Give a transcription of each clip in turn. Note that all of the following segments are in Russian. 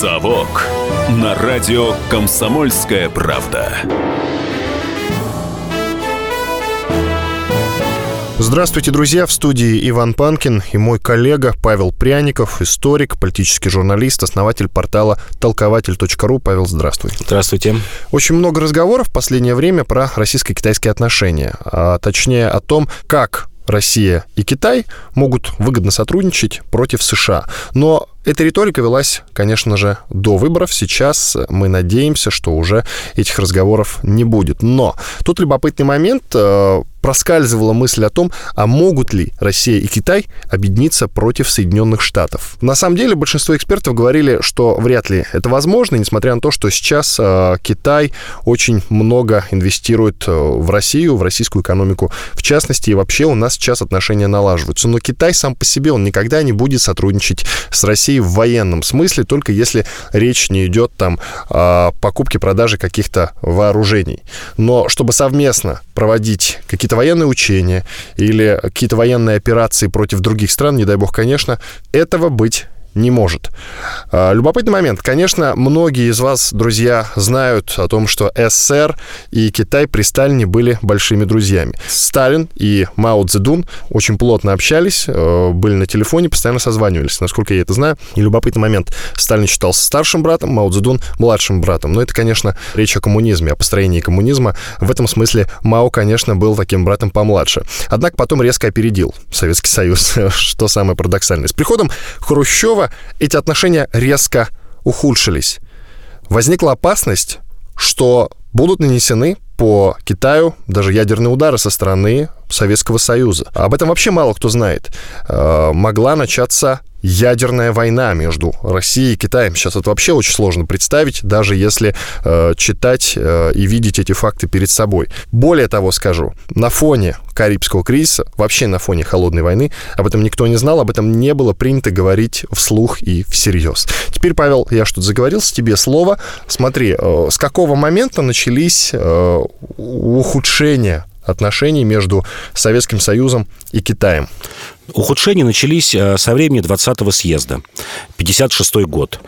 «Совок» на радио «Комсомольская правда». Здравствуйте, друзья! В студии Иван Панкин и мой коллега Павел Пряников, историк, политический журналист, основатель портала толкователь.ру. Павел, здравствуй. Здравствуйте. Очень много разговоров в последнее время про российско-китайские отношения, а точнее о том, как Россия и Китай могут выгодно сотрудничать против США. Но эта риторика велась, конечно же, до выборов. Сейчас мы надеемся, что уже этих разговоров не будет. Но тут любопытный момент. Проскальзывала мысль о том, а могут ли Россия и Китай объединиться против Соединенных Штатов. На самом деле большинство экспертов говорили, что вряд ли это возможно, несмотря на то, что сейчас э, Китай очень много инвестирует э, в Россию, в российскую экономику в частности, и вообще у нас сейчас отношения налаживаются. Но Китай сам по себе, он никогда не будет сотрудничать с Россией в военном смысле, только если речь не идет там о покупке, продаже каких-то вооружений. Но чтобы совместно проводить какие-то военные учения или какие-то военные операции против других стран, не дай бог, конечно, этого быть не может. А, любопытный момент. Конечно, многие из вас, друзья, знают о том, что СССР и Китай при Сталине были большими друзьями. Сталин и Мао Цзэдун очень плотно общались, э, были на телефоне, постоянно созванивались, насколько я это знаю. И любопытный момент. Сталин считался старшим братом, Мао Цзэдун младшим братом. Но это, конечно, речь о коммунизме, о построении коммунизма. В этом смысле Мао, конечно, был таким братом помладше. Однако потом резко опередил Советский Союз, что самое парадоксальное. С приходом Хрущева Киева эти отношения резко ухудшились. Возникла опасность, что будут нанесены по Китаю даже ядерные удары со стороны Советского Союза. Об этом вообще мало кто знает. Э, могла начаться ядерная война между Россией и Китаем. Сейчас это вообще очень сложно представить, даже если э, читать э, и видеть эти факты перед собой. Более того скажу, на фоне Карибского кризиса, вообще на фоне холодной войны, об этом никто не знал, об этом не было принято говорить вслух и всерьез. Теперь, Павел, я что-то заговорился, тебе слово. Смотри, э, с какого момента начались э, ухудшения отношений между Советским Союзом и Китаем? Ухудшения начались э, со времени 20-го съезда, 56 год.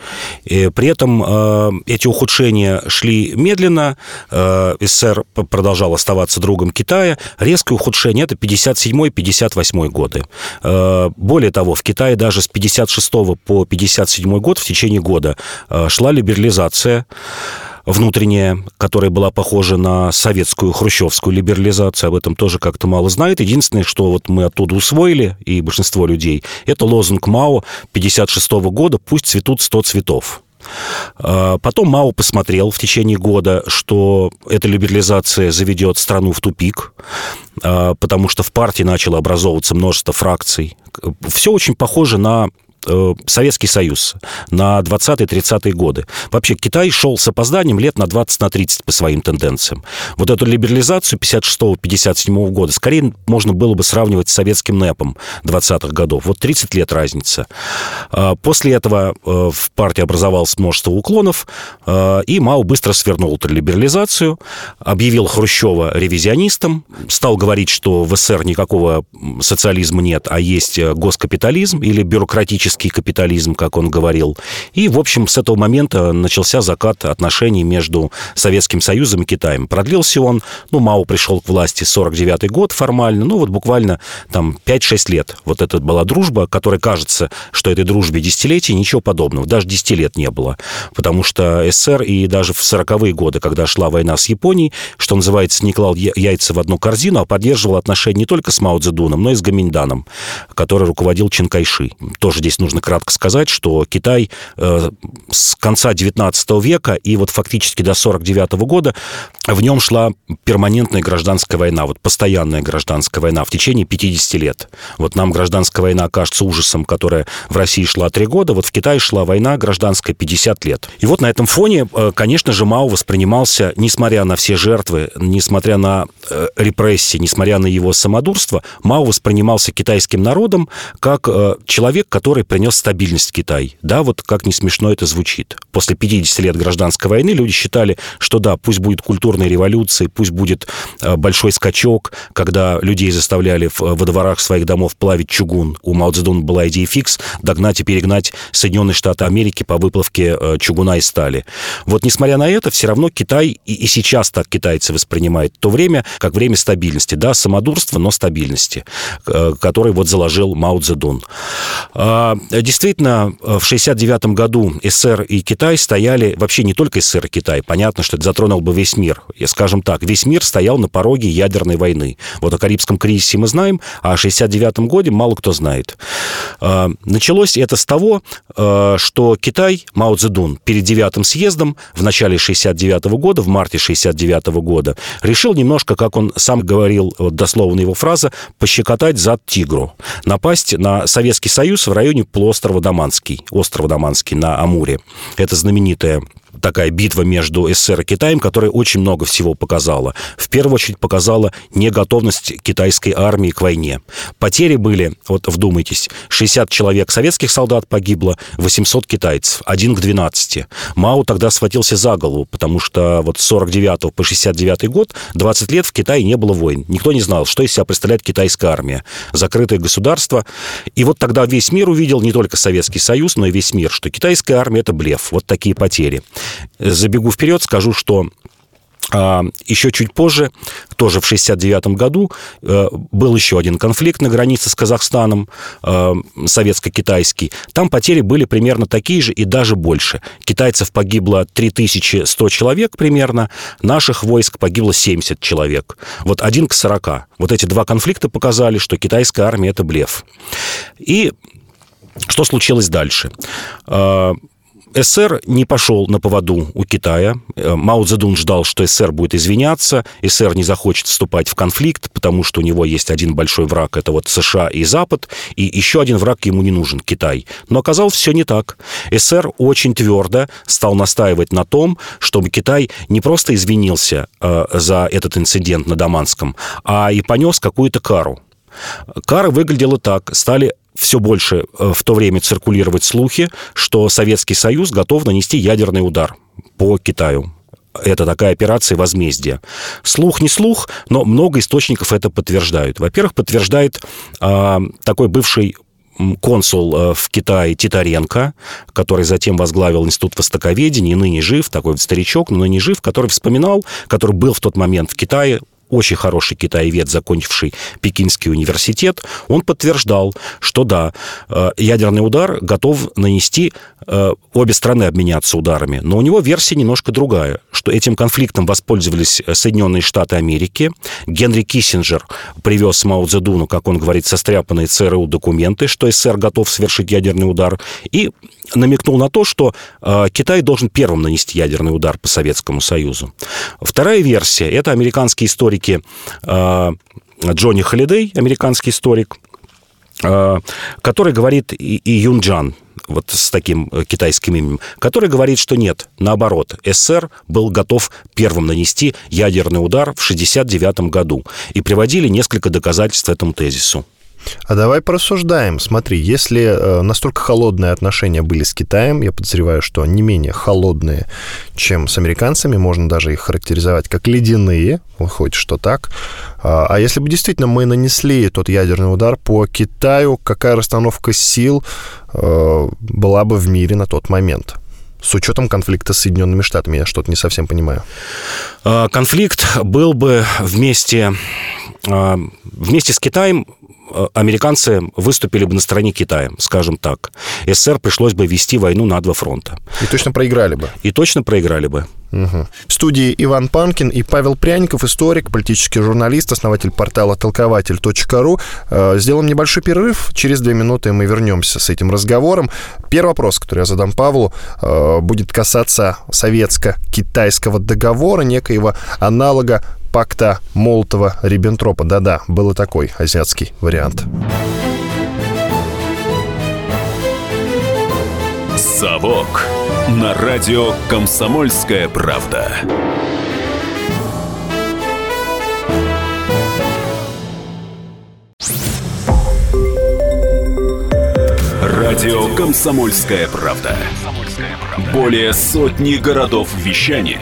И при этом э, эти ухудшения шли медленно, э, СССР продолжал оставаться другом Китая. Резкое ухудшение – это 57-58 годы. Более того, в Китае даже с 56 по 57 год в течение года шла либерализация внутренняя, которая была похожа на советскую хрущевскую либерализацию, об этом тоже как-то мало знает. Единственное, что вот мы оттуда усвоили, и большинство людей, это лозунг Мао 56 года «Пусть цветут 100 цветов». А, потом Мао посмотрел в течение года, что эта либерализация заведет страну в тупик, а, потому что в партии начало образовываться множество фракций. Все очень похоже на Советский Союз на 20-30-е годы. Вообще Китай шел с опозданием лет на 20-30 на 30 по своим тенденциям. Вот эту либерализацию 56-57 года скорее можно было бы сравнивать с советским НЭПом 20-х годов. Вот 30 лет разница. А, после этого э, в партии образовалось множество уклонов, э, и Мао быстро свернул эту либерализацию, объявил Хрущева ревизионистом, стал говорить, что в СССР никакого социализма нет, а есть госкапитализм или бюрократический коммерческий капитализм, как он говорил. И, в общем, с этого момента начался закат отношений между Советским Союзом и Китаем. Продлился он, ну, Мао пришел к власти 49-й год формально, ну, вот буквально там 5-6 лет. Вот это была дружба, которая кажется, что этой дружбе десятилетий, ничего подобного. Даже 10 лет не было. Потому что СССР и даже в 40-е годы, когда шла война с Японией, что называется, не клал яйца в одну корзину, а поддерживал отношения не только с Мао Цзэдуном, но и с Гаминьданом, который руководил Чинкайши. Тоже здесь нужно кратко сказать, что Китай э, с конца 19 века и вот фактически до 49 года в нем шла перманентная гражданская война, вот постоянная гражданская война в течение 50 лет. Вот нам гражданская война кажется ужасом, которая в России шла 3 года, вот в Китае шла война гражданская 50 лет. И вот на этом фоне, э, конечно же, Мао воспринимался, несмотря на все жертвы, несмотря на э, репрессии, несмотря на его самодурство, Мао воспринимался китайским народом как человек, который принес стабильность Китай. Да, вот как не смешно это звучит. После 50 лет гражданской войны люди считали, что да, пусть будет культурная революция, пусть будет э, большой скачок, когда людей заставляли во дворах своих домов плавить чугун. У Мао Цзэдуна была идея фикс догнать и перегнать Соединенные Штаты Америки по выплавке э, чугуна и стали. Вот несмотря на это, все равно Китай, и, и сейчас так китайцы воспринимают то время, как время стабильности. Да, самодурство, но стабильности, э, который вот заложил Мао Цзэдун. А, действительно, в 69 году СССР и Китай стояли, вообще не только СССР и Китай, понятно, что это затронул бы весь мир. И, скажем так, весь мир стоял на пороге ядерной войны. Вот о Карибском кризисе мы знаем, а о 69 годе мало кто знает. А, началось это с того, что Китай, Мао Цзэдун, перед девятым съездом в начале 69 года, в марте 69 года, решил немножко, как он сам говорил, дословно его фраза, пощекотать зад тигру, напасть на Советский Союз в районе полуострова Даманский, острова Даманский на Амуре. Это знаменитая такая битва между СССР и Китаем, которая очень много всего показала. В первую очередь показала неготовность китайской армии к войне. Потери были, вот вдумайтесь, 60 человек советских солдат погибло, 800 китайцев, один к 12. Мао тогда схватился за голову, потому что вот с 49 по 69 год, 20 лет в Китае не было войн. Никто не знал, что из себя представляет китайская армия. Закрытое государство. И вот тогда весь мир увидел, не только Советский Союз, но и весь мир, что китайская армия – это блеф. Вот такие потери. Забегу вперед, скажу, что а, еще чуть позже, тоже в 1969 году, э, был еще один конфликт на границе с Казахстаном, э, советско-китайский. Там потери были примерно такие же и даже больше. Китайцев погибло 3100 человек примерно, наших войск погибло 70 человек. Вот один к 40. Вот эти два конфликта показали, что китайская армия – это блеф. И что случилось дальше? СССР не пошел на поводу у Китая. Э, Мао Цзэдун ждал, что СССР будет извиняться, СССР не захочет вступать в конфликт, потому что у него есть один большой враг, это вот США и Запад, и еще один враг ему не нужен, Китай. Но оказалось все не так. СССР очень твердо стал настаивать на том, чтобы Китай не просто извинился э, за этот инцидент на Даманском, а и понес какую-то кару. Кара выглядела так. Стали все больше э, в то время циркулировать слухи, что Советский Союз готов нанести ядерный удар по Китаю. Это такая операция возмездия. Слух не слух, но много источников это подтверждают. Во-первых, подтверждает э, такой бывший консул э, в Китае Титаренко, который затем возглавил Институт востоковедения, и ныне жив, такой старичок, но ныне жив, который вспоминал, который был в тот момент в Китае, очень хороший китаевед, закончивший Пекинский университет, он подтверждал, что да, э, ядерный удар готов нанести, э, обе страны обменяться ударами. Но у него версия немножко другая, что этим конфликтом воспользовались Соединенные Штаты Америки. Генри Киссинджер привез Мао Цзэдуну, как он говорит, состряпанные ЦРУ документы, что СССР готов совершить ядерный удар, и намекнул на то, что э, Китай должен первым нанести ядерный удар по Советскому Союзу. Вторая версия – это американские историки э, Джонни Холидей, американский историк, э, который говорит, и, и Юнджан, вот с таким э, китайским именем, который говорит, что нет, наоборот, СССР был готов первым нанести ядерный удар в 1969 году. И приводили несколько доказательств этому тезису. А давай порассуждаем. Смотри, если э, настолько холодные отношения были с Китаем, я подозреваю, что не менее холодные, чем с американцами, можно даже их характеризовать как ледяные, выходит, что так. А, а если бы действительно мы нанесли тот ядерный удар по Китаю, какая расстановка сил э, была бы в мире на тот момент? с учетом конфликта с Соединенными Штатами? Я что-то не совсем понимаю. А, конфликт был бы вместе, а, вместе с Китаем американцы выступили бы на стороне Китая, скажем так. СССР пришлось бы вести войну на два фронта. И точно проиграли бы. И точно проиграли бы. Угу. В студии Иван Панкин и Павел Пряников, историк, политический журналист, основатель портала толкователь.ру. Э, сделаем небольшой перерыв. Через две минуты мы вернемся с этим разговором. Первый вопрос, который я задам Павлу, э, будет касаться советско-китайского договора, некоего аналога пакта Молотова-Риббентропа. Да-да, был такой азиатский вариант. «Совок» на радио «Комсомольская правда». Радио «Комсомольская правда». Более сотни городов вещания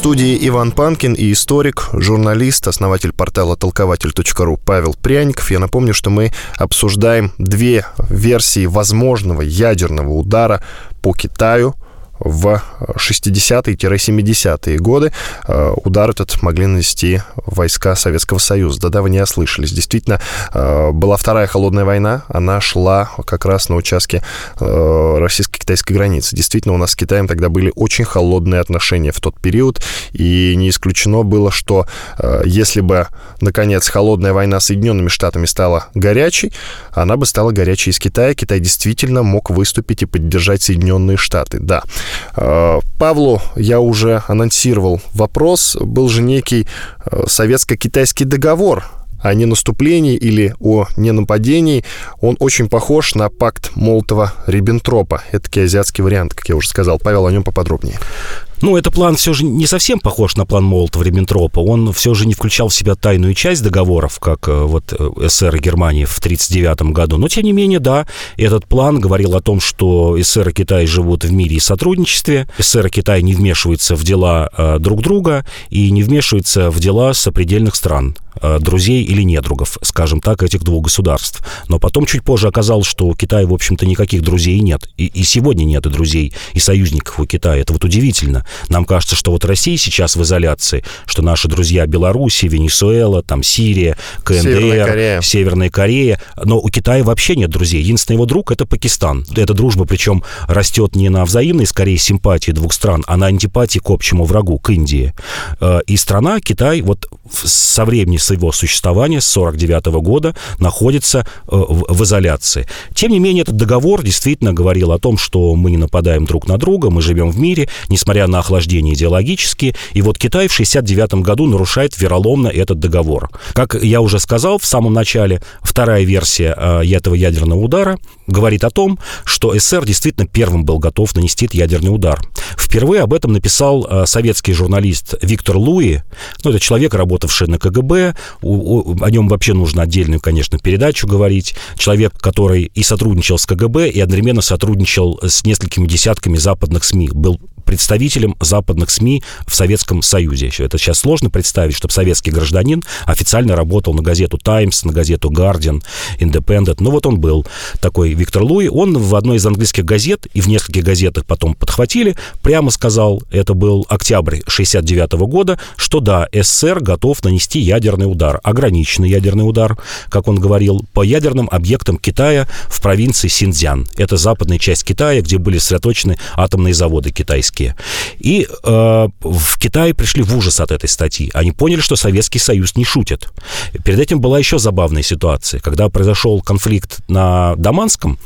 Студии Иван Панкин и историк, журналист, основатель портала толкователь.ру Павел Пряников. Я напомню, что мы обсуждаем две версии возможного ядерного удара по Китаю – в 60-70-е годы э, удар этот могли нанести войска Советского Союза. Да-да, вы не ослышались. Действительно, э, была Вторая холодная война, она шла как раз на участке э, российско-китайской границы. Действительно, у нас с Китаем тогда были очень холодные отношения в тот период, и не исключено было, что если бы, наконец, холодная война с Соединенными Штатами стала горячей, она бы стала горячей из Китая. Китай действительно мог выступить и поддержать Соединенные Штаты. Да. Э, Павлу я уже анонсировал вопрос. Был же некий э, советско-китайский договор о ненаступлении или о ненападении, он очень похож на пакт Молотова-Риббентропа. Это азиатский вариант, как я уже сказал. Павел, о нем поподробнее. Ну, этот план все же не совсем похож на план Молотова-Риббентропа. Он все же не включал в себя тайную часть договоров, как э, вот э, СССР и Германии в 1939 году. Но, тем не менее, да, этот план говорил о том, что СССР и Китай живут в мире и сотрудничестве. СССР и Китай не вмешиваются в дела э, друг друга и не вмешиваются в дела сопредельных стран друзей или недругов, скажем так, этих двух государств. Но потом чуть позже оказалось, что у Китая, в общем-то, никаких друзей нет. И, и сегодня нет и друзей, и союзников у Китая. Это вот удивительно. Нам кажется, что вот Россия сейчас в изоляции, что наши друзья Беларуси, Венесуэла, там Сирия, КНДР, Северная Корея. Северная Корея. Но у Китая вообще нет друзей. Единственный его друг — это Пакистан. Эта дружба, причем, растет не на взаимной, скорее, симпатии двух стран, а на антипатии к общему врагу, к Индии. Э, и страна, Китай, вот со времени своего существования, с 49 года, находится э, в изоляции. Тем не менее, этот договор действительно говорил о том, что мы не нападаем друг на друга, мы живем в мире, несмотря на охлаждение идеологически. И вот Китай в 69 году нарушает вероломно этот договор. Как я уже сказал в самом начале, вторая версия э, этого ядерного удара говорит о том, что СССР действительно первым был готов нанести ядерный удар. Впервые об этом написал э, советский журналист Виктор Луи. Ну, это человек, работавший на КГБ. о нем вообще нужно отдельную, конечно, передачу говорить. Человек, который и сотрудничал с КГБ, и одновременно сотрудничал с несколькими десятками западных СМИ. Был представителем западных СМИ в Советском Союзе. Это сейчас сложно представить, чтобы советский гражданин официально работал на газету «Таймс», на газету «Гардиан», «Индепендент». Ну вот он был такой Виктор Луи. Он в одной из английских газет, и в нескольких газетах потом подхватили, прямо сказал, это был октябрь 69 года, что да, СССР готов нанести ядерный удар, ограниченный ядерный удар, как он говорил, по ядерным объектам Китая в провинции Синьцзян. Это западная часть Китая, где были сосредоточены атомные заводы китайские языке. И э, в Китае пришли в ужас от этой статьи. Они поняли, что Советский Союз не шутит. Перед этим была еще забавная ситуация. Когда произошел конфликт на Даманском,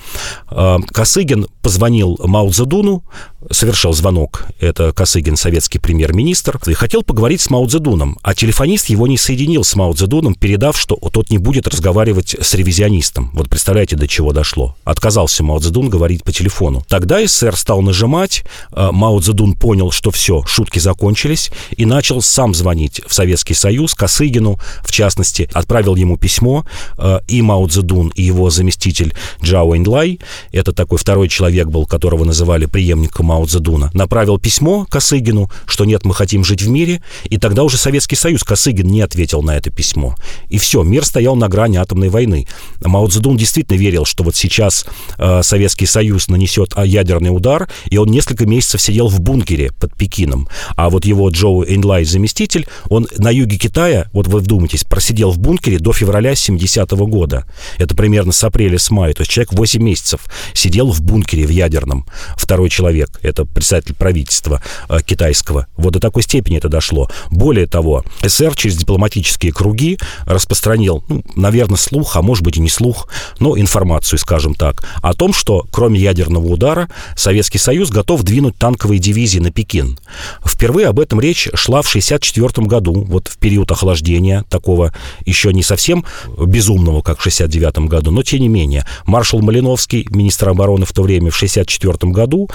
э, Косыгин позвонил Мао Цзэдуну, совершал звонок, это Косыгин, советский премьер-министр, и хотел поговорить с Мао Цзэдуном, а телефонист его не соединил с Мао Цзэдуном, передав, что тот не будет разговаривать с ревизионистом. Вот представляете, до чего дошло. Отказался Мао Цзэдун говорить по телефону. Тогда СССР стал нажимать, э, Мао Цзэдун понял, что все, шутки закончились, и начал сам звонить в Советский Союз, Косыгину, в частности, отправил ему письмо, э, и Мао Цзэдун, и его заместитель Джао Эньлай, это такой второй человек был, которого называли преемником Мао Цзэдуна, направил письмо Косыгину, что нет, мы хотим жить в мире, и тогда уже Советский Союз Косыгин не ответил на это письмо. И все, мир стоял на грани атомной войны. Мао Цзэдун действительно верил, что вот сейчас э, Советский Союз нанесет а, ядерный удар, и он несколько месяцев сидел в бункере под Пекином. А вот его Джоу Эйнлай, заместитель, он на юге Китая, вот вы вдумайтесь, просидел в бункере до февраля 70 -го года. Это примерно с апреля, с мая. То есть человек 8 месяцев сидел в бункере в ядерном. Второй человек. Это представитель правительства э, китайского. Вот до такой степени это дошло. Более того, СССР через дипломатические круги распространил, ну, наверное, слух, а может быть и не слух, но информацию, скажем так, о том, что кроме ядерного удара Советский Союз готов двинуть танковые дивизии на Пекин. Впервые об этом речь шла в 1964 году, вот в период охлаждения, такого еще не совсем безумного, как в 1969 году, но тем не менее. Маршал Малиновский, министр обороны в то время, в 1964 году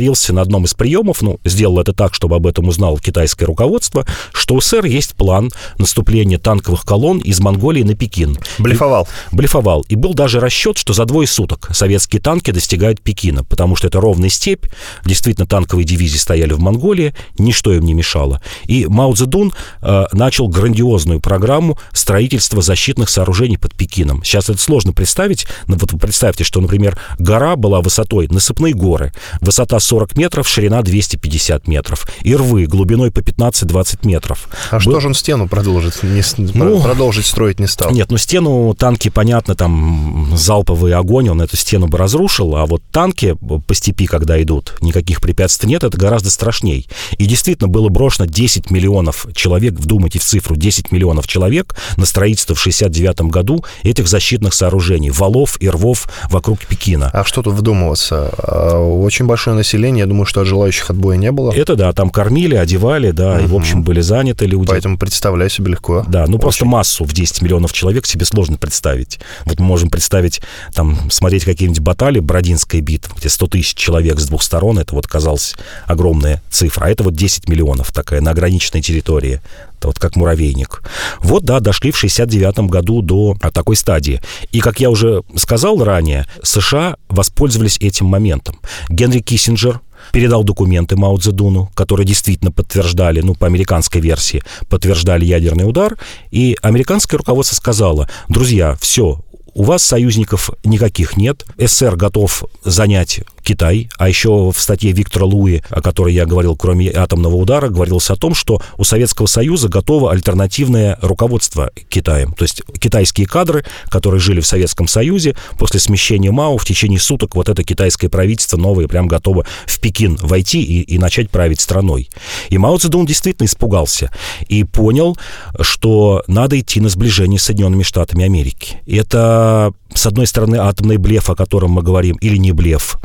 проговорился на одном из приемов, ну, сделал это так, чтобы об этом узнал китайское руководство, что у СССР есть план наступления танковых колонн из Монголии на Пекин. Блефовал. И, блефовал. И был даже расчет, что за двое суток советские танки достигают Пекина, потому что это ровная степь, действительно танковые дивизии стояли в Монголии, ничто им не мешало. И Мао Цзэдун э, начал грандиозную программу строительства защитных сооружений под Пекином. Сейчас это сложно представить, но вот вы представьте, что, например, гора была высотой, насыпные горы, высота 40 метров, ширина 250 метров, и рвы глубиной по 15-20 метров. А Был... что же он стену продолжит, не, ну, продолжить строить не стал? Нет, ну стену танки, понятно, там залповый огонь, он эту стену бы разрушил, а вот танки по степи, когда идут, никаких препятствий нет, это гораздо страшней. И действительно было брошено 10 миллионов человек, вдумайте в цифру, 10 миллионов человек на строительство в 69 году этих защитных сооружений, валов и рвов вокруг Пекина. А что тут вдумываться? А, очень большое население, я думаю, что от желающих отбоя не было. Это да, там кормили, одевали, да, угу. и, в общем, были заняты люди. Поэтому представляю себе легко. Да, ну очень. просто массу в 10 миллионов человек себе сложно представить. Вот мы можем представить, там, смотреть какие-нибудь баталии, Бородинская битва, где 100 тысяч человек с двух сторон, это вот казалось огромная цифра, а это вот 10 миллионов такая на ограниченной территории вот как муравейник. Вот, да, дошли в 69 году до такой стадии. И, как я уже сказал ранее, США воспользовались этим моментом. Генри Киссинджер, передал документы Мао Цзэдуну, которые действительно подтверждали, ну, по американской версии, подтверждали ядерный удар, и американское руководство сказало, друзья, все, у вас союзников никаких нет. СССР готов занять Китай. А еще в статье Виктора Луи, о которой я говорил, кроме атомного удара, говорилось о том, что у Советского Союза готово альтернативное руководство Китаем. То есть китайские кадры, которые жили в Советском Союзе, после смещения Мао в течение суток вот это китайское правительство новое прям готово в Пекин войти и, и начать править страной. И Мао Цзэдун действительно испугался и понял, что надо идти на сближение с Соединенными Штатами Америки. Это с одной стороны, атомный блеф, о котором мы говорим, или не блеф,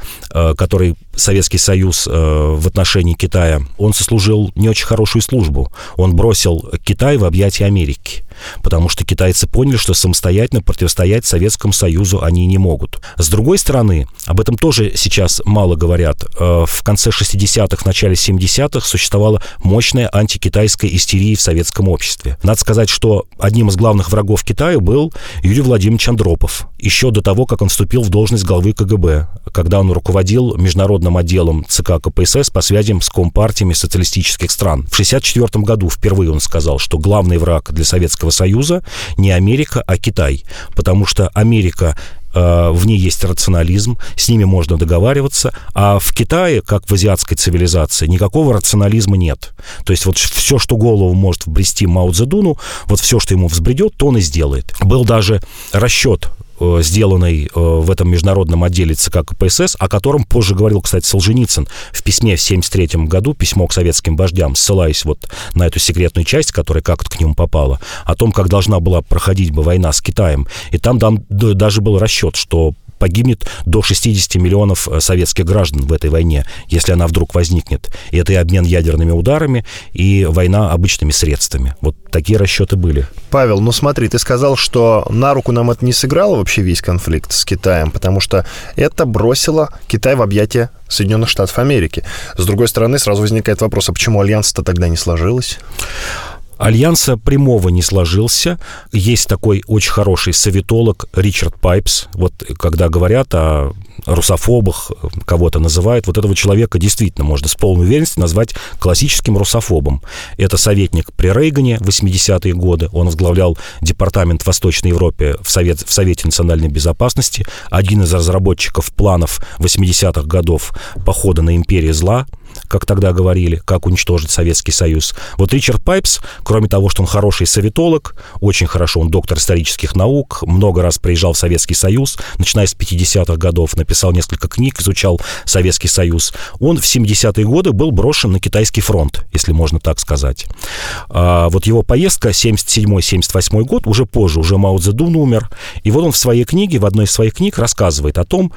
который Советский Союз э, в отношении Китая, он сослужил не очень хорошую службу. Он бросил Китай в объятия Америки потому что китайцы поняли, что самостоятельно противостоять Советскому Союзу они не могут. С другой стороны, об этом тоже сейчас мало говорят, э, в конце 60-х, начале 70-х существовала мощная антикитайская истерия в советском обществе. Надо сказать, что одним из главных врагов Китая был Юрий Владимирович Андропов, еще до того, как он вступил в должность главы КГБ, когда он руководил международным отделом ЦК КПСС по связям с компартиями социалистических стран. В 1964 году впервые он сказал, что главный враг для Советского Союза не Америка, а Китай, потому что Америка э, в ней есть рационализм, с ними можно договариваться, а в Китае, как в азиатской цивилизации, никакого рационализма нет. То есть вот все, что голову может вбрести Мао Цзэдуну, вот все, что ему взбредет, то он и сделает. Был даже расчет сделанный э, в этом международном отделе ЦК КПСС, о котором позже говорил, кстати, Солженицын в письме в 1973 году, письмо к советским вождям, ссылаясь вот на эту секретную часть, которая как-то к нему попала, о том, как должна была проходить бы война с Китаем. И там даже был расчет, что погибнет до 60 миллионов э, советских граждан в этой войне, если она вдруг возникнет. И это и обмен ядерными ударами, и война обычными средствами. Вот такие расчеты были. Павел, ну смотри, ты сказал, что на руку нам это не сыграло вообще весь конфликт с Китаем, потому что это бросило Китай в объятия Соединенных Штатов Америки. С другой стороны, сразу возникает вопрос, а почему альянс-то тогда не сложилось? Альянса прямого не сложился. Есть такой очень хороший советолог Ричард Пайпс. Вот когда говорят о русофобах, кого-то называют, вот этого человека действительно можно с полной уверенностью назвать классическим русофобом. Это советник при Рейгане в 80-е годы. Он возглавлял департамент Восточной Европе в, Совет, в Совете национальной безопасности. Один из разработчиков планов 80-х годов похода на империю зла – как тогда говорили, как уничтожить Советский Союз. Вот Ричард Пайпс, кроме того, что он хороший советолог, очень хорошо, он доктор исторических наук, много раз приезжал в Советский Союз, начиная с 50-х годов, написал несколько книг, изучал Советский Союз. Он в 70-е годы был брошен на китайский фронт, если можно так сказать. А вот его поездка 77-78 год, уже позже, уже Мао Цзэдун умер, и вот он в своей книге, в одной из своих книг рассказывает о том,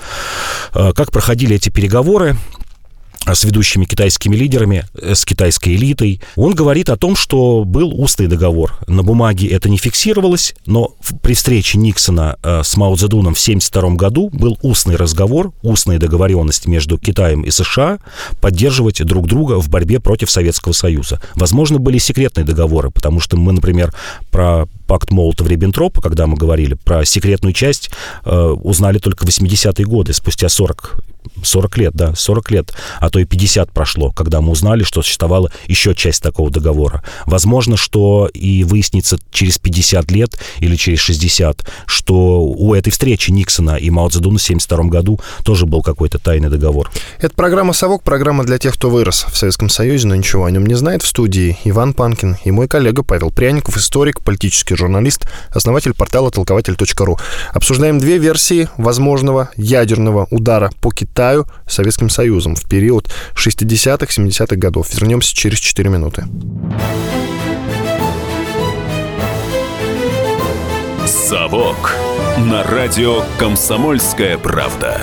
а, как проходили эти переговоры, с ведущими китайскими лидерами, э, с китайской элитой. Он говорит о том, что был устный договор. На бумаге это не фиксировалось, но при встрече Никсона э, с Мао Цзэдуном в 1972 году был устный разговор, устная договоренность между Китаем и США поддерживать друг друга в борьбе против Советского Союза. Возможно, были секретные договоры, потому что мы, например, про пакт Молотова-Риббентропа, когда мы говорили про секретную часть, э, узнали только в 80-е годы, спустя 40 40 лет, да, 40 лет, а то и 50 прошло, когда мы узнали, что существовала еще часть такого договора. Возможно, что и выяснится через 50 лет или через 60, что у этой встречи Никсона и Мао Цзэдуна в 1972 году тоже был какой-то тайный договор. Это программа «Совок», программа для тех, кто вырос в Советском Союзе, но ничего о нем не знает. В студии Иван Панкин и мой коллега Павел Пряников, историк, политический журналист, основатель портала толкователь.ру. Обсуждаем две версии возможного ядерного удара по Китаю Советским Союзом в период 60-х, 70-х годов. Вернемся через 4 минуты. «Совок» на радио «Комсомольская правда».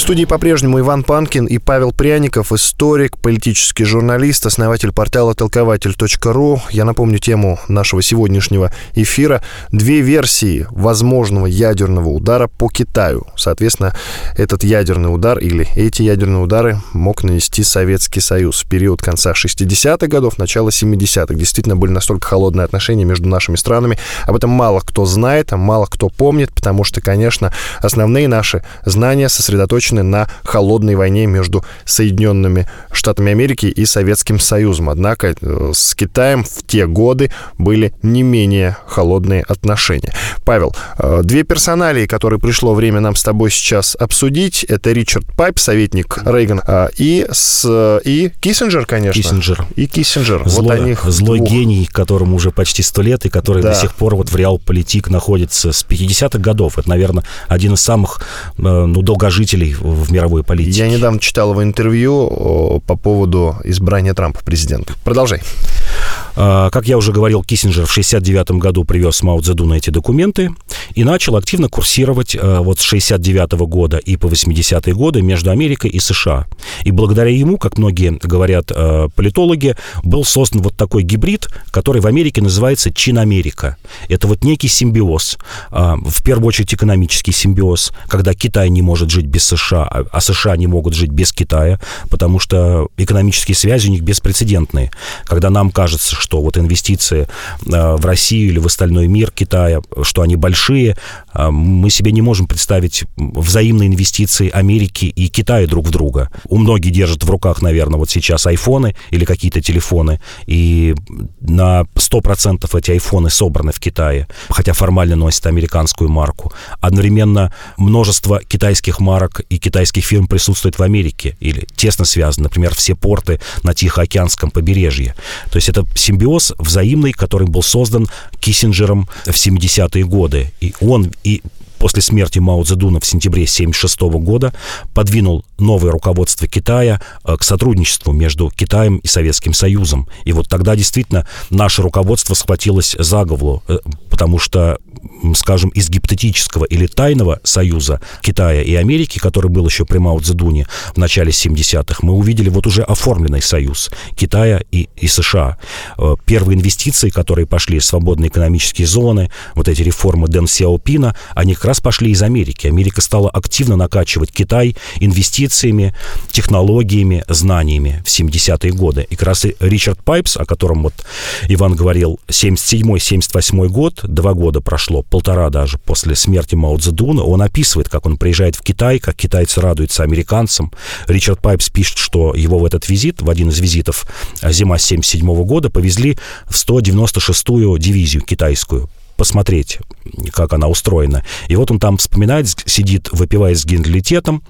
Студии по-прежнему Иван Панкин и Павел Пряников, историк, политический журналист, основатель портала толкователь.ру. Я напомню тему нашего сегодняшнего эфира. Две версии возможного ядерного удара по Китаю. Соответственно, этот ядерный удар или эти ядерные удары мог нанести Советский Союз в период конца 60-х годов, начала 70-х. Действительно, были настолько холодные отношения между нашими странами. Об этом мало кто знает, а мало кто помнит, потому что, конечно, основные наши знания сосредоточены сосредоточены на холодной войне между Соединенными Штатами Америки и Советским Союзом. Однако э, с Китаем в те годы были не менее холодные отношения. Павел, э, две персоналии, которые пришло время нам с тобой сейчас обсудить, это Ричард Пайп, советник Рейган, э, и, с, и Киссинджер, конечно. Киссинджер. И Киссинджер. Злой, вот они злой двух. гений, которому уже почти сто лет, и который да. до сих пор вот в реал-политик находится с 50-х годов. Это, наверное, один из самых ну, долгожителей в мировой политике. Я недавно читал его интервью по поводу избрания Трампа президентом. Продолжай. А, как я уже говорил, Киссинджер в 1969 году привез Мао Цзэдуна эти документы и начал активно курсировать а, вот с 69 года и по 80-е годы между Америкой и США. И благодаря ему, как многие говорят а, политологи, был создан вот такой гибрид, который в Америке называется Чин-Америка. Это вот некий симбиоз. В первую очередь экономический симбиоз, когда Китай не может жить без США, а США не могут жить без Китая, потому что экономические связи у них беспрецедентные. Когда нам кажется, что вот инвестиции э, в Россию или в остальной мир Китая, что они большие, мы себе не можем представить взаимные инвестиции Америки и Китая друг в друга. У многих держат в руках, наверное, вот сейчас айфоны или какие-то телефоны, и на 100% эти айфоны собраны в Китае, хотя формально носят американскую марку. Одновременно множество китайских марок и китайских фирм присутствует в Америке или тесно связаны, например, все порты на Тихоокеанском побережье. То есть это симбиоз взаимный, который был создан Киссинджером в 70-е годы. И он и после смерти Мао Цзэдуна в сентябре 1976 года подвинул новое руководство Китая э, к сотрудничеству между Китаем и Советским Союзом. И вот тогда действительно наше руководство схватилось за голову, э, потому что скажем, из гипотетического или тайного союза Китая и Америки, который был еще при Мао Цзэдуне в начале 70-х, мы увидели вот уже оформленный союз Китая и, и США. Э, первые инвестиции, которые пошли в свободные экономические зоны, вот эти реформы Дэн Сяопина, они как раз пошли из Америки. Америка стала активно накачивать Китай инвестициями, технологиями, знаниями в 70-е годы. И как раз и Ричард Пайпс, о котором вот Иван говорил, 77-78 год, два года прошло полтора даже после смерти Мао Цзэдуна, он описывает, как он приезжает в Китай, как китайцы радуются американцам. Ричард Пайпс пишет, что его в этот визит, в один из визитов зима 77 года, повезли в 196-ю дивизию китайскую посмотреть, как она устроена. И вот он там вспоминает, сидит, выпивает с генералитетом,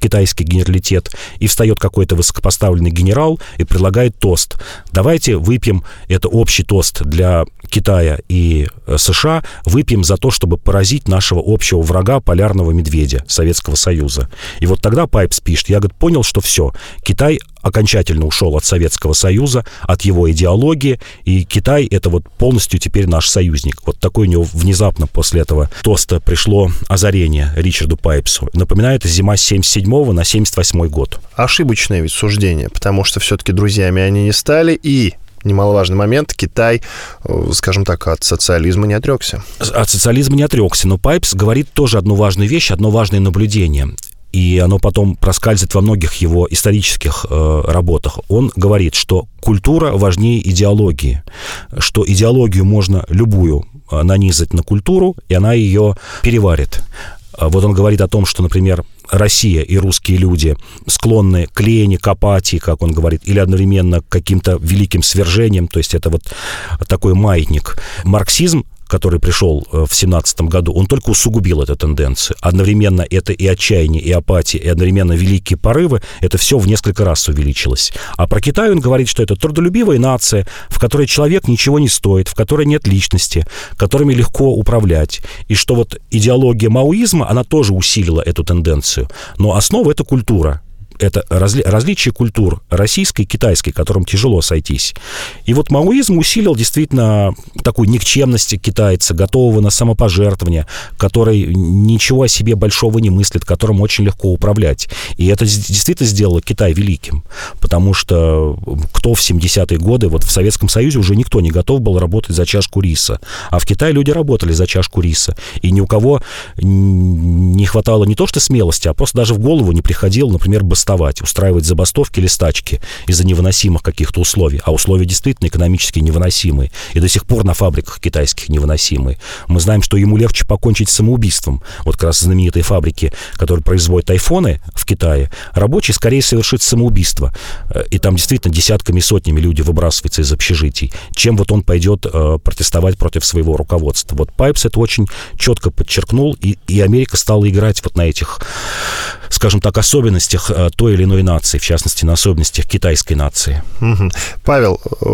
китайский генералитет, и встает какой-то высокопоставленный генерал и предлагает тост. Давайте выпьем, это общий тост для Китая и э, США, выпьем за то, чтобы поразить нашего общего врага, полярного медведя Советского Союза. И вот тогда Пайпс пишет, я, говорит, понял, что все, Китай окончательно ушел от Советского Союза, от его идеологии, и Китай — это вот полностью теперь наш союзник. Вот такой у него внезапно после этого тоста пришло озарение Ричарду Пайпсу. Напоминает, зима 77 на 78 год. Ошибочное ведь суждение, потому что все-таки друзьями они не стали, и немаловажный момент, Китай, э, скажем так, от социализма не отрекся. От социализма не отрекся, но Пайпс говорит тоже одну важную вещь, одно важное наблюдение и оно потом проскальзывает во многих его исторических э, работах. Он говорит, что культура важнее идеологии, что идеологию можно любую э, нанизать на культуру, и она ее переварит. А вот он говорит о том, что, например, Россия и русские люди склонны к лени, к апатии, как он говорит, или одновременно к каким-то великим свержениям, то есть это вот такой маятник. Марксизм который пришел э, в 17 году, он только усугубил эту тенденцию. Одновременно это и отчаяние, и апатия, и одновременно великие порывы, это все в несколько раз увеличилось. А про Китай он говорит, что это трудолюбивая нация, в которой человек ничего не стоит, в которой нет личности, которыми легко управлять. И что вот идеология маоизма, она тоже усилила эту тенденцию. Но основа — это культура это разли, различие культур российской и китайской, которым тяжело сойтись. И вот маоизм усилил действительно такую никчемность китайца, готового на самопожертвование, который ничего о себе большого не мыслит, которым очень легко управлять. И это действительно сделало Китай великим, потому что кто в 70-е годы, вот в Советском Союзе уже никто не готов был работать за чашку риса, а в Китае люди работали за чашку риса, и ни у кого не хватало не то что смелости, а просто даже в голову не приходило, например, бастовать бастовать, устраивать забастовки или стачки из-за невыносимых каких-то условий. А условия действительно экономически невыносимые. И до сих пор на фабриках китайских невыносимые. Мы знаем, что ему легче покончить самоубийством. Вот как раз знаменитые фабрики, которые производят айфоны в Китае, рабочий скорее совершит самоубийство. И там действительно десятками, сотнями люди выбрасываются из общежитий, чем вот он пойдет э, протестовать против своего руководства. Вот Пайпс это очень четко подчеркнул, и, и Америка стала играть вот на этих скажем так, особенностях э, той или иной нации, в частности, на особенностях китайской нации. Павел, э,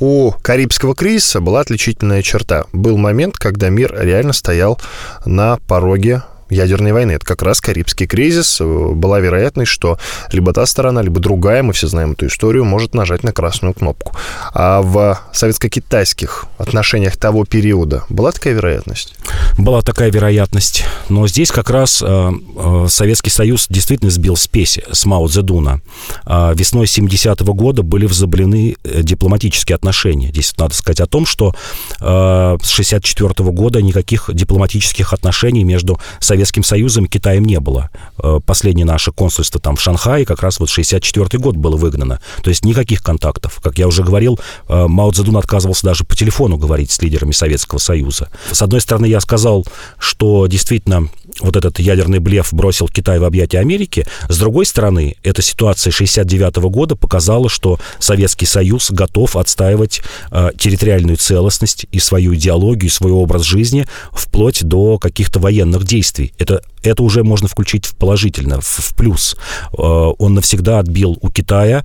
у Карибского кризиса была отличительная черта. Был момент, когда мир реально стоял на пороге ядерной войны. Это как раз Карибский кризис. Была вероятность, что либо та сторона, либо другая, мы все знаем эту историю, может нажать на красную кнопку. А в советско-китайских отношениях того периода была такая вероятность? Была такая вероятность. Но здесь как раз э, э, Советский Союз действительно сбил спесь с Мао Цзэдуна. Э, весной 70-го года были возобновлены э, дипломатические отношения. Здесь надо сказать о том, что э, с 64 -го года никаких дипломатических отношений между Советским Советским Союзом и Китаем не было. Э, последнее наше консульство там в Шанхае как раз вот 64 год было выгнано. То есть никаких контактов. Как я уже говорил, э, Мао Цзэдун отказывался даже по телефону говорить с лидерами Советского Союза. С одной стороны, я сказал, что действительно вот этот ядерный блеф бросил Китай в объятия Америки. С другой стороны, эта ситуация 69 года показала, что Советский Союз готов отстаивать э, территориальную целостность и свою идеологию, и свой образ жизни вплоть до каких-то военных действий. Действий. Это, это уже можно включить в положительно, в, в плюс. Э, он навсегда отбил у Китая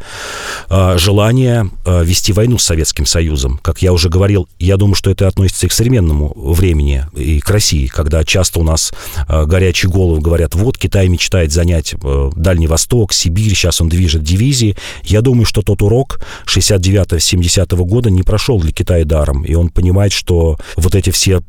э, желание э, вести войну с Советским Союзом. Как я уже говорил, я думаю, что это относится и к современному времени, и к России, когда часто у нас горячие головы говорят, вот Китай мечтает занять Дальний Восток, Сибирь, сейчас он движет дивизии. Я думаю, что тот урок 69-70 года не прошел для Китая даром, и он понимает, что вот эти все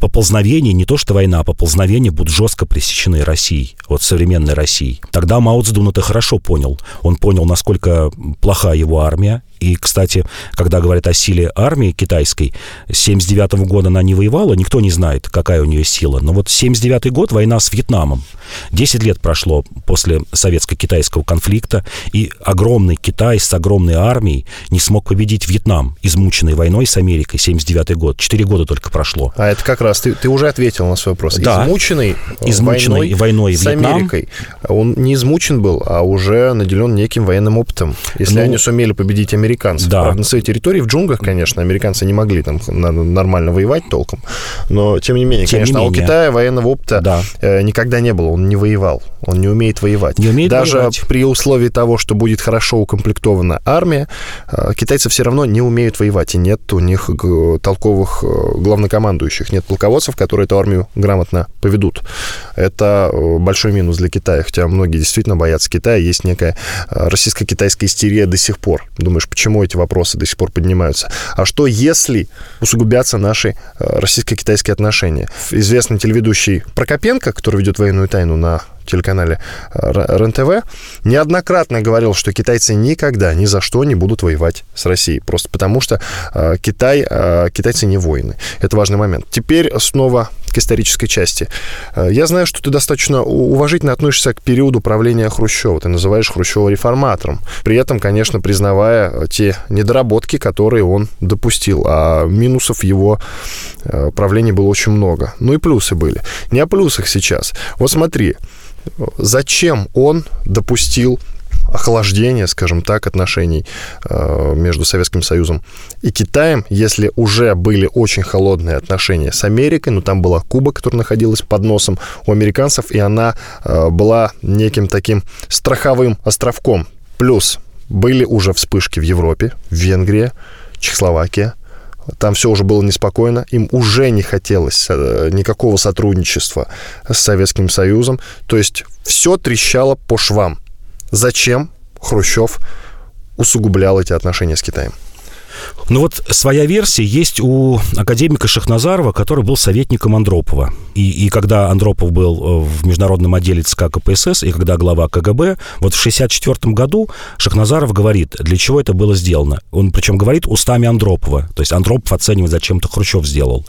поползновения, не то что война, а поползновения будут жестко пресечены Россией, вот современной Россией. Тогда Мао Цзэдун это хорошо понял. Он понял, насколько плоха его армия, и, кстати, когда говорят о силе армии китайской, с 79 года она не воевала, никто не знает, какая у нее сила. Но вот 79 год война с Вьетнамом. 10 лет прошло после советско-китайского конфликта, и огромный Китай с огромной армией не смог победить Вьетнам, измученный войной с Америкой, 79 год. Четыре года только прошло. А это как раз, ты, ты уже ответил на свой вопрос. Да. Измученный, измученный войной, войной с Вьетнам. Америкой. Он не измучен был, а уже наделен неким военным опытом. Если ну, они сумели победить Америку, американцев. Да. Правда, на своей территории, в джунглях, конечно, американцы не могли там нормально воевать толком. Но, тем не менее, тем конечно, не менее. у Китая военного опыта да. Э, никогда не было. Он не воевал. Он не умеет воевать. Не умеет Даже воевать. при условии того, что будет хорошо укомплектована армия, э, китайцы все равно не умеют воевать. И нет у них толковых э, главнокомандующих. Нет полководцев, которые эту армию грамотно поведут. Это большой минус для Китая. Хотя многие действительно боятся Китая. Есть некая российско-китайская истерия до сих пор. Думаешь, почему эти вопросы до сих пор поднимаются. А что, если усугубятся наши э, российско-китайские отношения? Известный телеведущий Прокопенко, который ведет военную тайну на телеканале э, РЕН-ТВ, неоднократно говорил, что китайцы никогда, ни за что не будут воевать с Россией. Просто потому, что э, Китай, э, китайцы не воины. Это важный момент. Теперь снова к исторической части. Я знаю, что ты достаточно уважительно относишься к периоду правления Хрущева. Ты называешь Хрущева реформатором. При этом, конечно, признавая те недоработки, которые он допустил. А минусов его правления было очень много. Ну и плюсы были. Не о плюсах сейчас. Вот смотри, зачем он допустил охлаждение, скажем так, отношений э, между Советским Союзом и Китаем, если уже были очень холодные отношения с Америкой, но там была Куба, которая находилась под носом у американцев, и она э, была неким таким страховым островком. Плюс были уже вспышки в Европе, в Венгрии, Чехословакия, там все уже было неспокойно, им уже не хотелось э, никакого сотрудничества с Советским Союзом, то есть все трещало по швам. Зачем Хрущев усугублял эти отношения с Китаем? Ну вот своя версия есть у академика Шахназарова, который был советником Андропова. И, и когда Андропов был э, в международном отделе ЦК КПСС, и когда глава КГБ, вот в 1964 году Шахназаров говорит, для чего это было сделано. Он причем говорит устами Андропова. То есть Андропов оценивает, зачем это Хрущев сделал.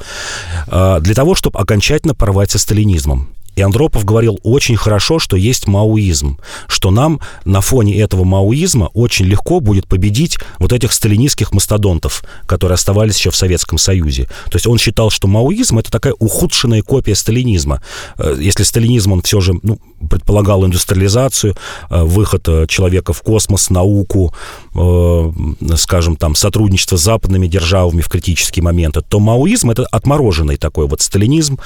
А, для того, чтобы окончательно порвать со сталинизмом. И Андропов говорил очень хорошо, что есть маоизм, что нам на фоне этого маоизма очень легко будет победить вот этих сталинистских мастодонтов, которые оставались еще в Советском Союзе. То есть он считал, что маоизм — это такая ухудшенная копия сталинизма. Э, если сталинизм, он все же ну, предполагал индустриализацию, э, выход э, человека в космос, науку, скажем, там, сотрудничество с западными державами в критические моменты, то маоизм — это отмороженный такой вот сталинизм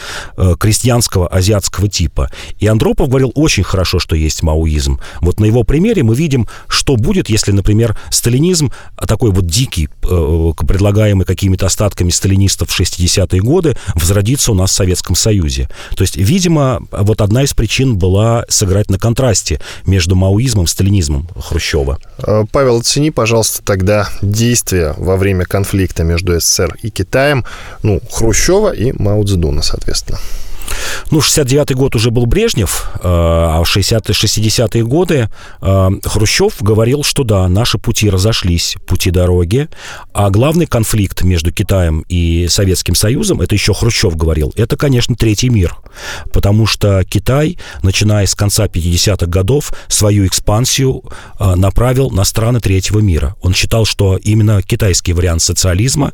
крестьянского азиатского типа. И Андропов говорил очень хорошо, что есть маоизм. Вот на его примере мы видим, что будет, если, например, сталинизм, а такой вот дикий, э, предлагаемый какими-то остатками сталинистов в 60-е годы, возродится у нас в Советском Союзе. То есть, видимо, вот одна из причин была сыграть на контрасте между маоизмом и сталинизмом Хрущева. Э, Павел, оцени, пожалуйста, тогда действия во время конфликта между СССР и Китаем, ну, Хрущева и Мао Цзэдуна, соответственно. Ну, 69-й год уже был Брежнев, э, а в 60-е годы э, Хрущев говорил, что да, наши пути разошлись, пути дороги, а главный конфликт между Китаем и Советским Союзом, это еще Хрущев говорил, это, конечно, третий мир, потому что Китай, начиная с конца 50-х годов, свою экспансию э, направил на страны третьего мира. Он считал, что именно китайский вариант социализма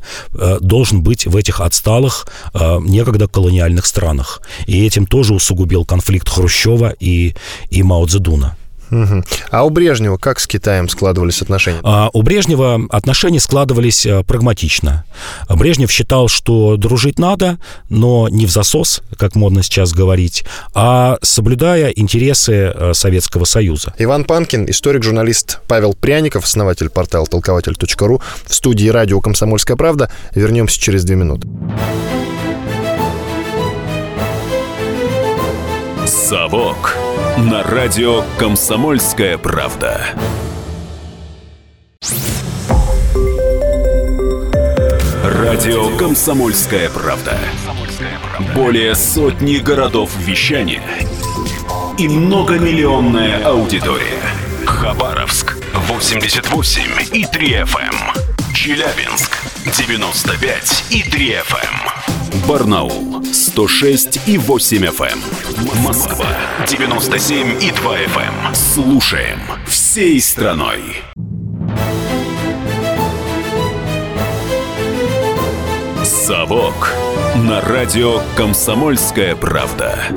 должен быть в этих отсталых, некогда колониальных странах. И этим тоже усугубил конфликт Хрущева и, и Мао Цзэдуна. Угу. А у Брежнева как с Китаем складывались отношения? А у Брежнева отношения складывались э, прагматично. Брежнев считал, что дружить надо, но не в засос, как модно сейчас говорить, а соблюдая интересы э, Советского Союза. Иван Панкин, историк-журналист Павел Пряников, основатель портала толкователь.ру в студии радио «Комсомольская правда». Вернемся через две минуты. «Совок» на радио «Комсомольская правда». Радио «Комсомольская правда». Более сотни городов вещания и многомиллионная аудитория. Хабаровск 88 и 3 FM. Челябинск 95 и 3 FM. Барнаул 106 и 8 FM. Москва 97 и 2 FM. Слушаем всей страной. «Совок» на радио «Комсомольская правда».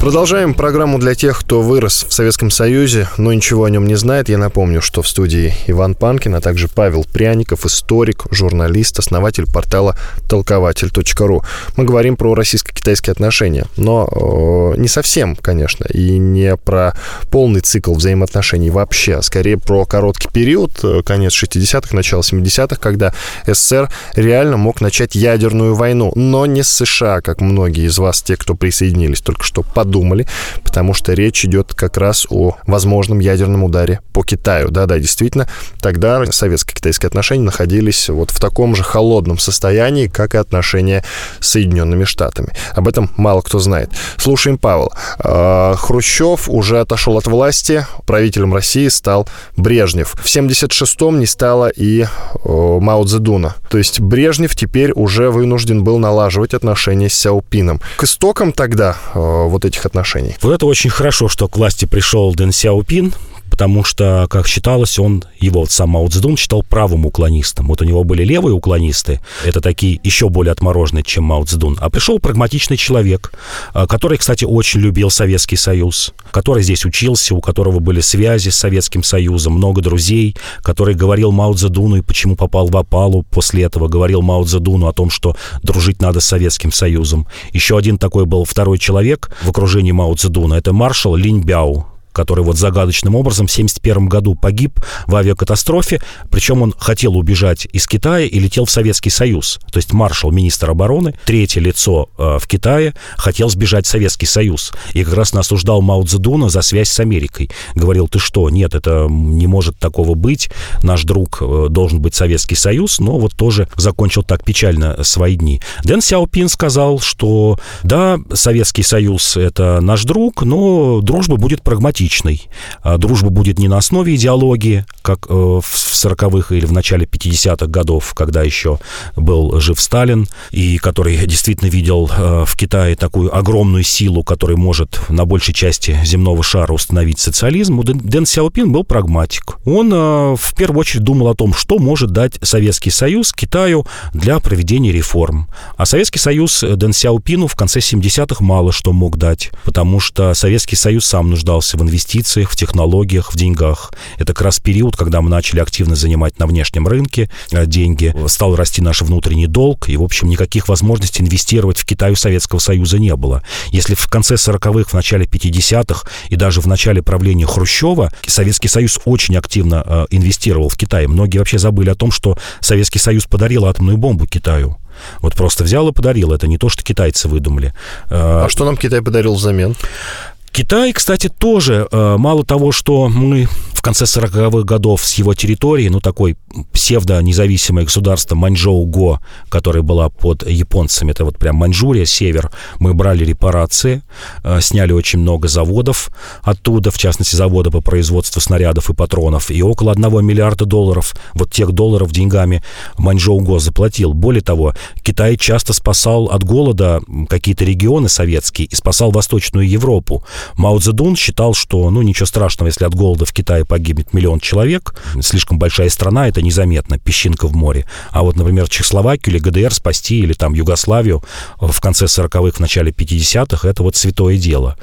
Продолжаем программу для тех, кто вырос в Советском Союзе, но ничего о нем не знает. Я напомню, что в студии Иван Панкин, а также Павел Пряников, историк, журналист, основатель портала толкователь.ру. Мы говорим про российско-китайские отношения, но э, не совсем, конечно, и не про полный цикл взаимоотношений вообще, а скорее про короткий период, э, конец 60-х, начало 70-х, когда СССР реально мог начать ядерную войну, но не с США, как многие из вас, те, кто присоединились только что, под подумали, потому что речь идет как раз о возможном ядерном ударе по Китаю. Да-да, действительно, тогда советско-китайские отношения находились вот в таком же холодном состоянии, как и отношения с Соединенными Штатами. Об этом мало кто знает. Слушаем Павел. А, Хрущев уже отошел от власти, правителем России стал Брежнев. В 76-м не стало и Мао Цзэдуна. То есть Брежнев теперь уже вынужден был налаживать отношения с Сяопином. К истокам тогда вот этих этих отношений. Вот это очень хорошо, что к власти пришел Дэн Сяопин, потому что, как считалось, он, его вот сам Мао Цзэдун считал правым уклонистом. Вот у него были левые уклонисты, это такие еще более отмороженные, чем Мао Цзэдун. А пришел прагматичный человек, а, который, кстати, очень любил Советский Союз, который здесь учился, у которого были связи с Советским Союзом, много друзей, который говорил Мао Цзэдуну и почему попал в опалу после этого, говорил Мао Цзэдуну о том, что дружить надо с Советским Союзом. Еще один такой был второй человек в окружении Мао Цзэдуна, это маршал Линь Бяо, который вот загадочным образом в 1971 году погиб в авиакатастрофе, причем он хотел убежать из Китая и летел в Советский Союз. То есть маршал, министр обороны, третье лицо э, в Китае, хотел сбежать в Советский Союз. И как раз осуждал Мао Цзэдуна за связь с Америкой. Говорил, ты что, нет, это не может такого быть, наш друг э, должен быть Советский Союз, но вот тоже закончил так печально свои дни. Дэн Сяопин сказал, что да, Советский Союз — это наш друг, но дружба будет прагматичной личной. А дружба будет не на основе идеологии, как э, в 40-х или в начале 50-х годов, когда еще был жив Сталин, и который действительно видел э, в Китае такую огромную силу, которая может на большей части земного шара установить социализм. Дэн Сяопин был прагматик. Он э, в первую очередь думал о том, что может дать Советский Союз Китаю для проведения реформ. А Советский Союз Дэн Сяопину в конце 70-х мало что мог дать, потому что Советский Союз сам нуждался в инвестициях инвестициях, в технологиях, в деньгах. Это как раз период, когда мы начали активно занимать на внешнем рынке э, деньги, стал расти наш внутренний долг, и, в общем, никаких возможностей инвестировать в Китай у Советского Союза не было. Если в конце 40-х, в начале 50-х и даже в начале правления Хрущева Советский Союз очень активно э, инвестировал в Китай. Многие вообще забыли о том, что Советский Союз подарил атомную бомбу Китаю. Вот просто взял и подарил. Это не то, что китайцы выдумали. Э, а что нам Китай подарил взамен? Китай, кстати, тоже э, мало того, что мы в конце 40-х годов с его территории, ну, такой псевдо-независимое государство Маньчжоу-Го, которое было под японцами, это вот прям Маньчжурия, север, мы брали репарации, э, сняли очень много заводов оттуда, в частности, завода по производству снарядов и патронов, и около 1 миллиарда долларов, вот тех долларов деньгами Маньчжоу-Го заплатил. Более того, Китай часто спасал от голода какие-то регионы советские и спасал Восточную Европу. Мао Цзэдун считал, что, ну, ничего страшного, если от голода в Китае погибнет миллион человек, слишком большая страна, это незаметно, песчинка в море. А вот, например, Чехословакию или ГДР спасти, или там Югославию в конце 40-х, в начале 50-х, это вот святое дело.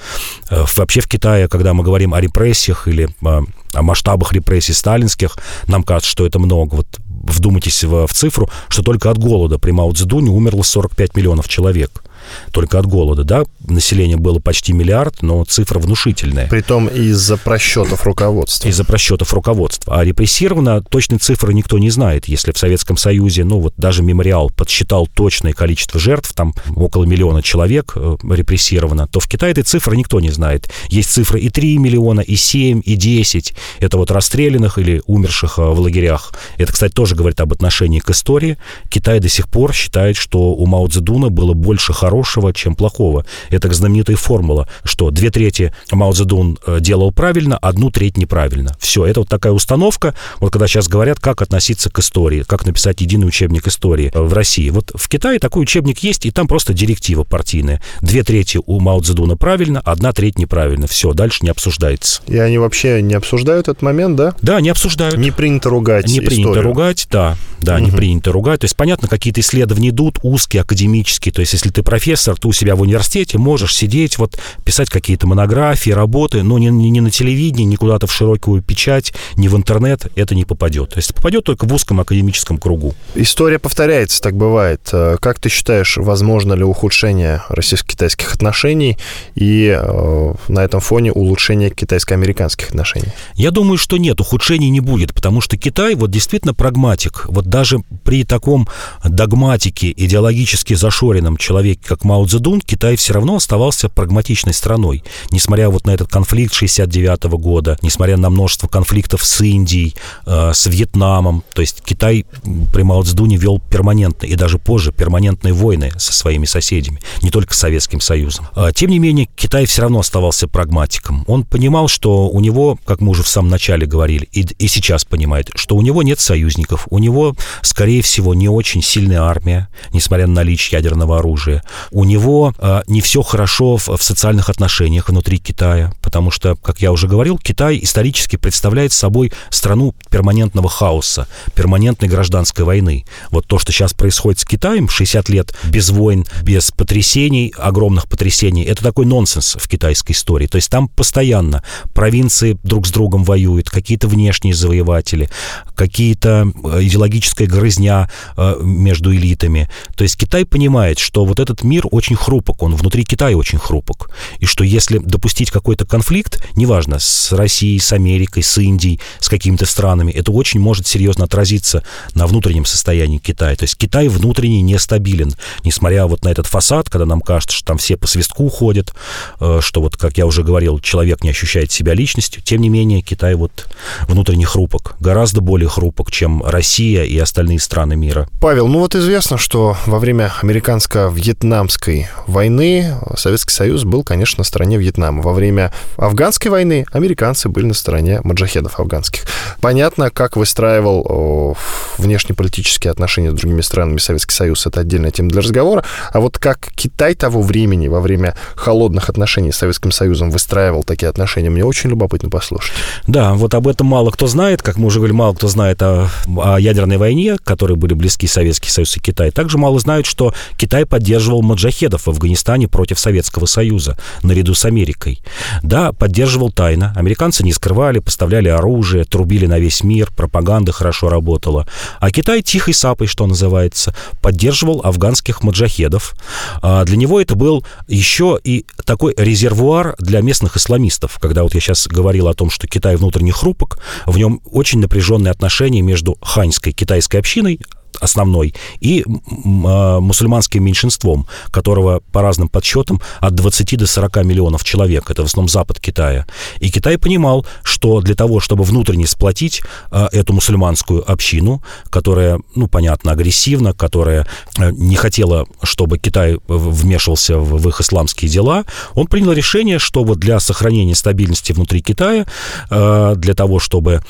Э, вообще в Китае, когда мы говорим о репрессиях или а, о масштабах репрессий сталинских, нам кажется, что это много. Вот вдумайтесь в, в цифру, что только от голода при Мао Цзэдуне умерло 45 миллионов человек только от голода, да, население было почти миллиард, но цифра внушительная. Притом из-за просчетов руководства. Из-за просчетов руководства. А репрессировано точной цифры никто не знает. Если в Советском Союзе, ну вот даже мемориал подсчитал точное количество жертв, там около миллиона человек э, репрессировано, то в Китае этой цифры никто не знает. Есть цифры и 3 миллиона, и 7, и 10. Это вот расстрелянных или умерших э, в лагерях. Это, кстати, тоже говорит об отношении к истории. Китай до сих пор считает, что у Мао Цзэдуна было больше хорошего, чем плохого. Это знаменитая формула, что две трети Мао Цзэдун э, делал правильно, одну треть неправильно. Все, это вот такая установка. Вот когда сейчас говорят, как относиться к истории, как написать единый учебник истории э, в России. Вот в Китае такой учебник есть, и там просто директива партийная. Две трети у Мао Цзэдуна правильно, одна треть неправильно. Все, дальше не обсуждается. И они вообще не обсуждают этот момент, да? Да, не обсуждают. Не принято ругать Не принято историю. ругать, да. Да, угу. не принято ругать. То есть, понятно, какие-то исследования идут, узкие, академические. То есть, если ты профессор, ты у себя в университете можешь сидеть, вот писать какие-то монографии, работы, но не, не, не на телевидении, не куда-то в широкую печать, не в интернет это не попадет. То есть попадет только в узком академическом кругу. История повторяется, так бывает. Э, как ты считаешь, возможно ли ухудшение российско-китайских отношений и э, на этом фоне улучшение китайско-американских отношений? Я думаю, что нет, ухудшений не будет, потому что Китай вот действительно прагматик. Вот даже при таком догматике, идеологически зашоренном человеке, как Мао Цзэдун, Китай все равно оставался прагматичной страной. Несмотря вот на этот конфликт 69 -го года, несмотря на множество конфликтов с Индией, э, с Вьетнамом, то есть Китай при Мао Цзэдуне вел перманентно и даже позже перманентные войны со своими соседями, не только с Советским Союзом. А, тем не менее, Китай все равно оставался прагматиком. Он понимал, что у него, как мы уже в самом начале говорили, и, и сейчас понимает, что у него нет союзников, у него, скорее всего, не очень сильная армия, несмотря на наличие ядерного оружия. У него э, не все хорошо в, в социальных отношениях внутри Китая, потому что, как я уже говорил, Китай исторически представляет собой страну перманентного хаоса, перманентной гражданской войны. Вот то, что сейчас происходит с Китаем, 60 лет без войн, без потрясений, огромных потрясений, это такой нонсенс в китайской истории. То есть там постоянно провинции друг с другом воюют, какие-то внешние завоеватели, какие-то э, идеологическая грызня э, между элитами. То есть Китай понимает, что вот этот мир очень хрупок, он внутри Китая очень хрупок. И что если допустить какой-то конфликт, неважно, с Россией, с Америкой, с Индией, с какими-то странами, это очень может серьезно отразиться на внутреннем состоянии Китая. То есть Китай внутренне нестабилен, несмотря вот на этот фасад, когда нам кажется, что там все по свистку ходят, э, что вот, как я уже говорил, человек не ощущает себя личностью, тем не менее Китай вот внутренне хрупок, гораздо более хрупок, чем Россия и остальные страны мира. Павел, ну вот известно, что во время американско-вьетнамской войны Советский Союз был, конечно, на стороне Вьетнама. Во время афганской войны американцы были на стороне маджахедов афганских. Понятно, как выстраивал внешнеполитические отношения с другими странами Советский Союз. Это отдельная тема для разговора. А вот как Китай того времени во время холодных отношений с Советским Союзом выстраивал такие отношения, мне очень любопытно послушать. Да, вот об этом мало кто знает. Как мы уже говорили, мало кто знает о, о ядерной войне, которые были близки Советский Союз и Китай. Также мало знают, что Китай поддерживал маджахедов в Афганистане против Советского Союза наряду с Америкой. Да, поддерживал тайно. Американцы не скрывали, поставляли оружие, трубили на весь мир, пропаганда хорошо работала. А Китай тихой сапой, что называется, поддерживал афганских маджахедов. А для него это был еще и такой резервуар для местных исламистов. Когда вот я сейчас говорил о том, что Китай внутренне хрупок, в нем очень напряженные отношения между ханьской китайской общиной, основной, и а, мусульманским меньшинством, которого по разным подсчетам от 20 до 40 миллионов человек. Это в основном запад Китая. И Китай понимал, что для того, чтобы внутренне сплотить а, эту мусульманскую общину, которая, ну, понятно, агрессивна, которая э, не хотела, чтобы Китай вмешивался в их исламские дела, он принял решение, что вот для сохранения стабильности внутри Китая, а, для того, чтобы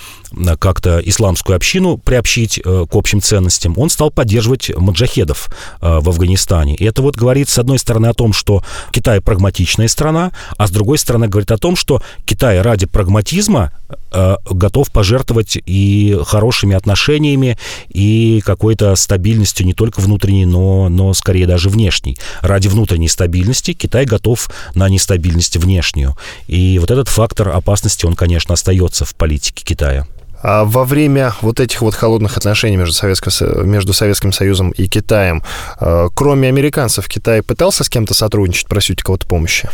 как-то исламскую общину приобщить э, к общим ценностям, он стал поддерживать маджахедов э, в Афганистане. И это вот говорит, с одной стороны, о том, что Китай прагматичная страна, а с другой стороны, говорит о том, что Китай ради прагматизма э, готов пожертвовать и хорошими отношениями, и какой-то стабильностью не только внутренней, но, но скорее даже внешней. Ради внутренней стабильности Китай готов на нестабильность внешнюю. И вот этот фактор опасности, он, конечно, остается в политике Китая. А во время вот этих вот холодных отношений между Советским, между Советским Союзом и Китаем, э, кроме американцев, Китай пытался с кем-то сотрудничать, просить кого-то помощи?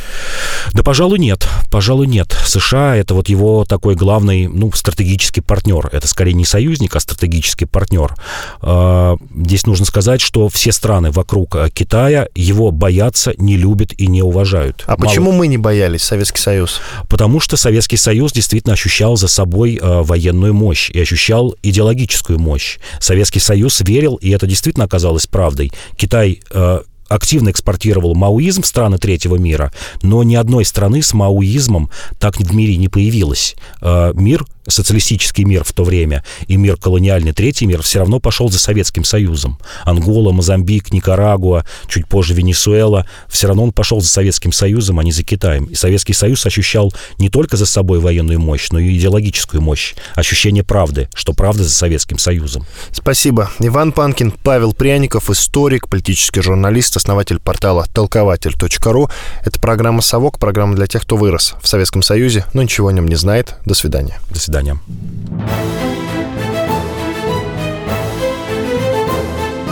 Да, пожалуй, нет. Пожалуй, нет. США — это вот его такой главный, ну, стратегический партнер. Это скорее не союзник, а стратегический партнер. А, здесь нужно сказать, что все страны вокруг э, Китая его боятся, не любят и не уважают. А Мало... почему мы не боялись, Советский Союз? Потому что Советский Союз действительно ощущал за собой э, военную мощь и ощущал идеологическую мощь. Советский Союз верил, и это действительно оказалось правдой. Китай э, активно экспортировал маоизм в страны третьего мира, но ни одной страны с маоизмом так в мире не появилось. Э, мир социалистический мир в то время и мир колониальный, третий мир, все равно пошел за Советским Союзом. Ангола, Мозамбик, Никарагуа, чуть позже Венесуэла, все равно он пошел за Советским Союзом, а не за Китаем. И Советский Союз ощущал не только за собой военную мощь, но и идеологическую мощь, ощущение правды, что правда за Советским Союзом. Спасибо. Иван Панкин, Павел Пряников, историк, политический журналист, основатель портала толкователь.ру. Это программа «Совок», программа для тех, кто вырос в Советском Союзе, но ничего о нем не знает. До свидания. До свидания свидания.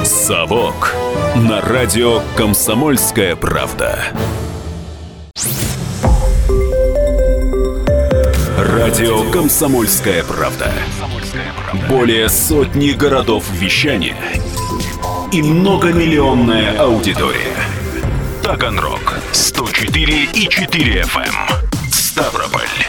«Совок» на радио «Комсомольская правда». Радио «Комсомольская правда». Более сотни городов вещания и многомиллионная аудитория. Таганрог 104 и 4 FM. Ставрополь